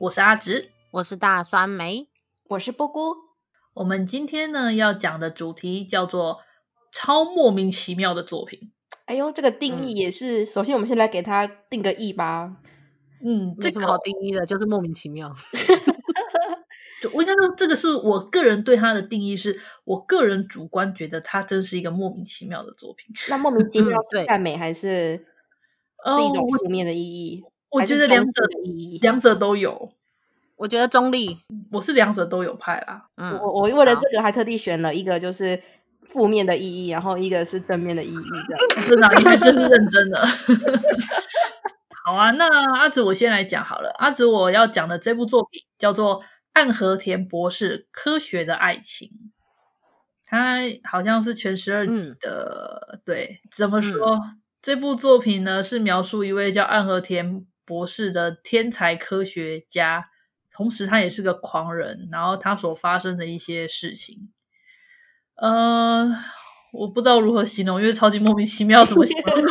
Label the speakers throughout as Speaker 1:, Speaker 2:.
Speaker 1: 我是阿直，
Speaker 2: 我是大酸梅，
Speaker 3: 我是波姑。
Speaker 1: 我们今天呢要讲的主题叫做超莫名其妙的作品。
Speaker 3: 哎呦，这个定义也是，嗯、首先我们先来给它定个义吧。
Speaker 2: 嗯，这什么好定义的？就是莫名其妙。
Speaker 1: 我应该说，这个是我个人对它的定义是，是我个人主观觉得它真是一个莫名其妙的作品。
Speaker 3: 那莫名其妙是赞美还是？是一种负面的意义，
Speaker 1: 哦、我，我觉得两者的意义，两者都有。
Speaker 2: 我觉得中立，
Speaker 1: 我是两者都有派啦。
Speaker 3: 嗯，我我为了这个还特地选了一个就是负面的意义，然后一个是正面的意义的。
Speaker 1: 真的，你还真是认真的。好啊，那阿紫我先来讲好了。阿紫我要讲的这部作品叫做《暗和田博士科学的爱情》，它好像是全十二集的。嗯、对，怎么说？嗯这部作品呢，是描述一位叫暗和田博士的天才科学家，同时他也是个狂人，然后他所发生的一些事情。呃，我不知道如何形容，因为超级莫名其妙，怎么形容？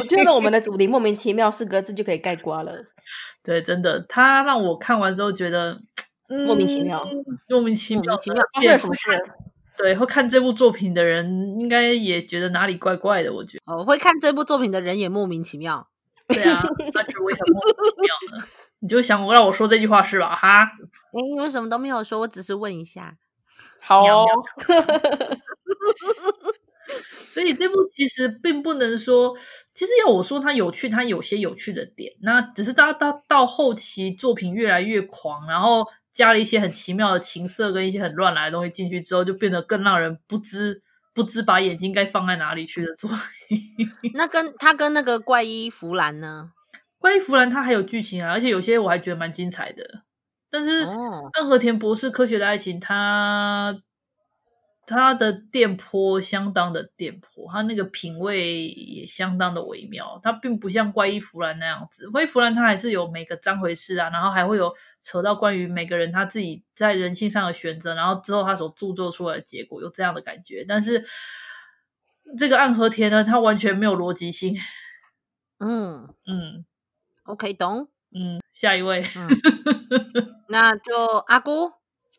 Speaker 3: 我觉得我们的主题“莫名其妙”四个字就可以概括了。
Speaker 1: 对，真的，他让我看完之后觉得、
Speaker 3: 嗯、莫名其妙，
Speaker 1: 莫名其妙，莫名其妙，
Speaker 3: 发生了什么事？
Speaker 1: 对，会看这部作品的人应该也觉得哪里怪怪的。我觉得，
Speaker 2: 哦，会看这部作品的人也莫名其妙。
Speaker 1: 对啊，那只会很莫名其妙的。你就想我让我说这句话是吧？哈，
Speaker 2: 哎，因为什么都没有说，我只是问一下。
Speaker 3: 好哦。
Speaker 1: 所以这部其实并不能说，其实要我说它有趣，它有些有趣的点。那只是到到到后期作品越来越狂，然后。加了一些很奇妙的情色跟一些很乱来的东西进去之后，就变得更让人不知不知把眼睛该放在哪里去的作品。
Speaker 2: 那跟他跟那个怪医弗兰呢？
Speaker 1: 怪医弗兰他还有剧情啊，而且有些我还觉得蛮精彩的。但是任和田博士科学的爱情，他。他的电波相当的电波，他那个品味也相当的微妙。他并不像怪异弗兰那样子，怪异弗兰他还是有每个章回事啊，然后还会有扯到关于每个人他自己在人性上的选择，然后之后他所著作出来的结果有这样的感觉。但是这个暗和田呢，他完全没有逻辑性。
Speaker 2: 嗯嗯，OK，懂。
Speaker 1: 嗯，下一位，
Speaker 2: 嗯、那就阿姑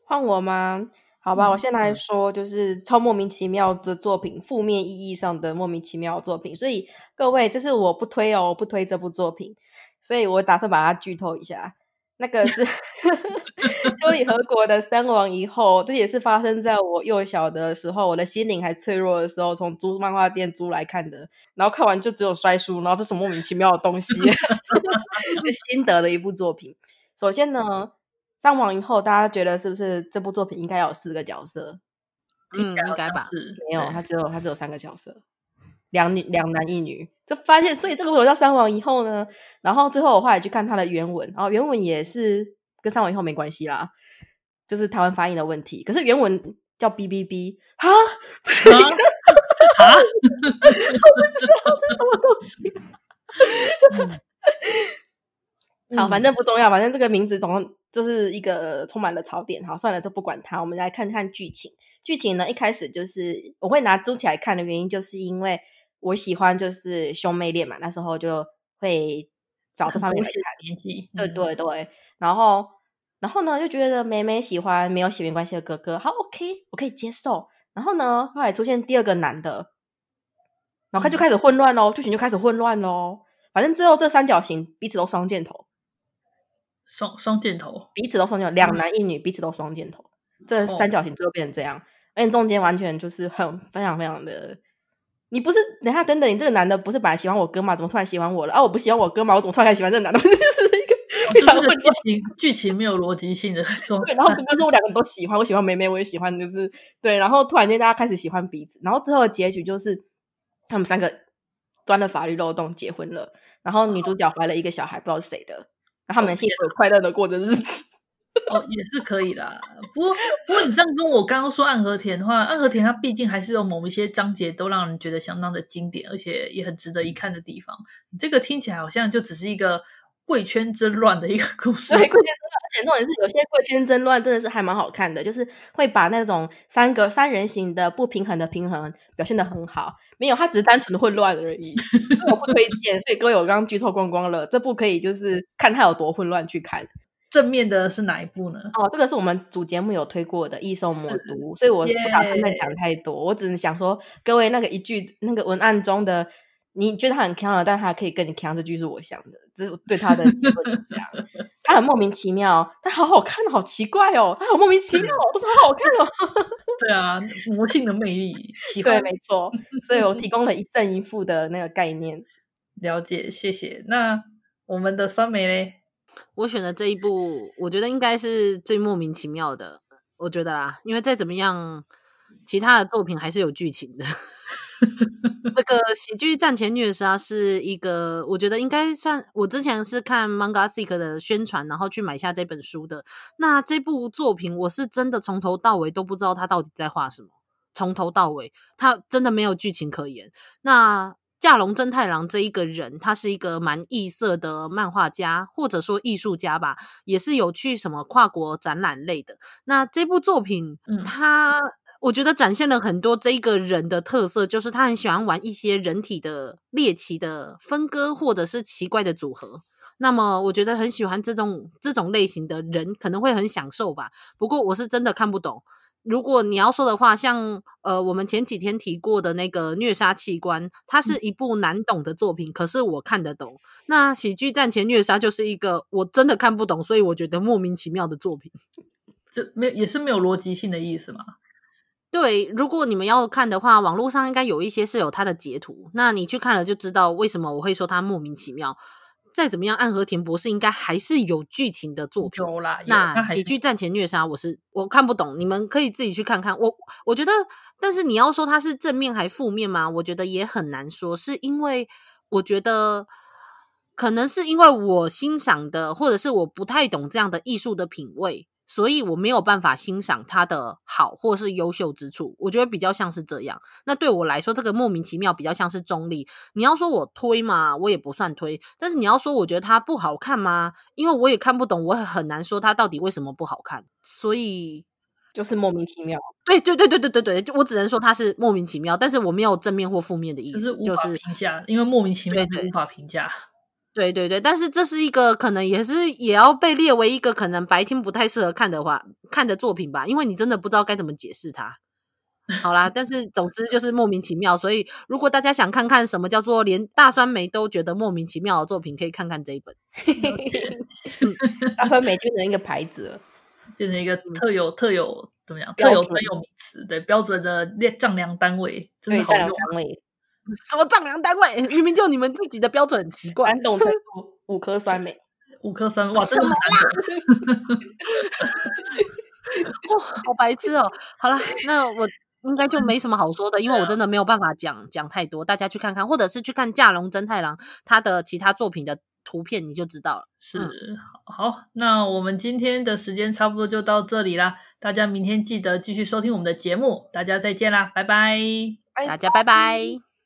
Speaker 3: 换我吗？好吧，我先来说，就是超莫名其妙的作品，负面意义上的莫名其妙的作品。所以各位，这是我不推哦，我不推这部作品，所以我打算把它剧透一下。那个是 秋里和国的三王以后，这也是发生在我幼小的时候，我的心灵还脆弱的时候，从租漫画店租来看的。然后看完就只有摔书，然后这是什么莫名其妙的东西？心得的一部作品。首先呢。三王以后，大家觉得是不是这部作品应该要有四个角色？
Speaker 2: 嗯，应该吧。
Speaker 3: 没有，他只有他只有三个角色，两女两男一女。就发现，所以这个为什叫三王以后呢？然后最后我后来去看他的原文，然后原文也是跟三王以后没关系啦，就是台湾发音的问题。可是原文叫 B B B 啊？啊？我不知道这是什么东西。好，反正不重要，反正这个名字总。就是一个充满了槽点，好，算了，就不管它。我们来看看剧情。剧情呢，一开始就是我会拿租起来看的原因，就是因为我喜欢就是兄妹恋嘛，那时候就会找这方面来看。
Speaker 1: 年纪，
Speaker 3: 对对对。然后，然后呢，就觉得妹妹喜欢没有血缘关系的哥哥，好，OK，我可以接受。然后呢，后来出现第二个男的，然后他就开始混乱喽，剧情就开始混乱喽。反正最后这三角形彼此都双箭头。
Speaker 1: 双双箭头，彼
Speaker 3: 此都双箭头，两男一女，彼此都双箭头。这三角形最后变成这样，哦、而且中间完全就是很非常非常的。你不是等下等等，你这个男的不是本来喜欢我哥吗？怎么突然喜欢我了？啊，我不喜欢我哥吗？我怎么突然喜欢这个男的？这是一个非常
Speaker 1: 剧情剧情没有逻辑性的 说。
Speaker 3: 对，然后哥哥说我两个人都喜欢，我喜欢梅梅，我也喜欢，就是对。然后突然间大家开始喜欢彼此，然后最后的结局就是他们三个钻了法律漏洞结婚了，然后女主角怀了一个小孩，不知道是谁的。让他们幸福快乐的过着日子。
Speaker 1: 哦，也是可以啦。不过，不过你这样跟我刚刚说暗河田的话，暗河田它毕竟还是有某一些章节都让人觉得相当的经典，而且也很值得一看的地方。你这个听起来好像就只是一个。贵圈争乱的一个故事，
Speaker 3: 对，贵圈争乱，而且重点是有些贵圈争乱真的是还蛮好看的，就是会把那种三个三人行的不平衡的平衡表现得很好。没有，它只是单纯的混乱而已。我不推荐，所以各位我刚刚剧透光光了，这部可以就是看它有多混乱去看。
Speaker 1: 正面的是哪一部呢？
Speaker 3: 哦，这个是我们主节目有推过的《异兽魔都》，所以我不打算再讲太多，我只是想说，各位那个一句那个文案中的。你觉得他很强了，但他可以跟你强，这句是我想的，这是对他的结论是这样。他很莫名其妙，但好好看，好奇怪哦，他好莫名其妙，都是好好看哦。
Speaker 1: 对啊，魔性的魅力，喜欢。
Speaker 3: 对，没错。所以我提供了一正一负的那个概念。
Speaker 1: 了解，谢谢。那我们的酸梅嘞？
Speaker 2: 我选的这一部，我觉得应该是最莫名其妙的。我觉得啦，因为再怎么样，其他的作品还是有剧情的。这个喜剧战前虐杀是一个，我觉得应该算。我之前是看 Mangasick 的宣传，然后去买下这本书的。那这部作品，我是真的从头到尾都不知道他到底在画什么。从头到尾，他真的没有剧情可言。那架龙真太郎这一个人，他是一个蛮异色的漫画家，或者说艺术家吧，也是有去什么跨国展览类的。那这部作品，嗯，他。我觉得展现了很多这一个人的特色，就是他很喜欢玩一些人体的猎奇的分割，或者是奇怪的组合。那么，我觉得很喜欢这种这种类型的人，可能会很享受吧。不过，我是真的看不懂。如果你要说的话，像呃，我们前几天提过的那个虐杀器官，它是一部难懂的作品，嗯、可是我看得懂。那喜剧战前虐杀就是一个我真的看不懂，所以我觉得莫名其妙的作品，
Speaker 1: 就没有也是没有逻辑性的意思嘛。
Speaker 2: 对，如果你们要看的话，网络上应该有一些是有它的截图，那你去看了就知道为什么我会说它莫名其妙。再怎么样，暗河田博士应该还是有剧情的作品。
Speaker 1: 有啦，有
Speaker 2: 那喜剧战前虐杀，我是我看不懂，你们可以自己去看看。我我觉得，但是你要说它是正面还负面吗？我觉得也很难说，是因为我觉得可能是因为我欣赏的，或者是我不太懂这样的艺术的品味。所以我没有办法欣赏他的好或是优秀之处，我觉得比较像是这样。那对我来说，这个莫名其妙比较像是中立。你要说我推嘛，我也不算推。但是你要说我觉得它不好看吗？因为我也看不懂，我也很难说它到底为什么不好看。所以
Speaker 3: 就是莫名其妙。
Speaker 2: 对对对对对对对，我只能说它是莫名其妙，但是我没有正面或负面的意思，就是
Speaker 1: 无法评价，因为莫名其妙就无法评价。
Speaker 2: 对对对对对，但是这是一个可能也是也要被列为一个可能白天不太适合看的话看的作品吧，因为你真的不知道该怎么解释它。好啦，但是总之就是莫名其妙，所以如果大家想看看什么叫做连大酸梅都觉得莫名其妙的作品，可以看看这一本。
Speaker 3: 大酸梅就变成一个牌子
Speaker 1: 了，变成一个特有特有怎么样？特有专有名词，对标准的量丈量单位，真的好用。
Speaker 2: 什么丈量单位？明明就你们自己的标准很奇怪。
Speaker 3: 感动程度五颗酸梅，
Speaker 1: 五颗酸哇，真的很难懂。
Speaker 2: 哇，好白痴哦！好了，那我应该就没什么好说的，因为我真的没有办法讲讲太多。大家去看看，或者是去看架龙真太郎他的其他作品的图片，你就知道了。
Speaker 1: 是，好，那我们今天的时间差不多就到这里啦。大家明天记得继续收听我们的节目。大家再见啦，拜拜，
Speaker 2: 大家拜拜。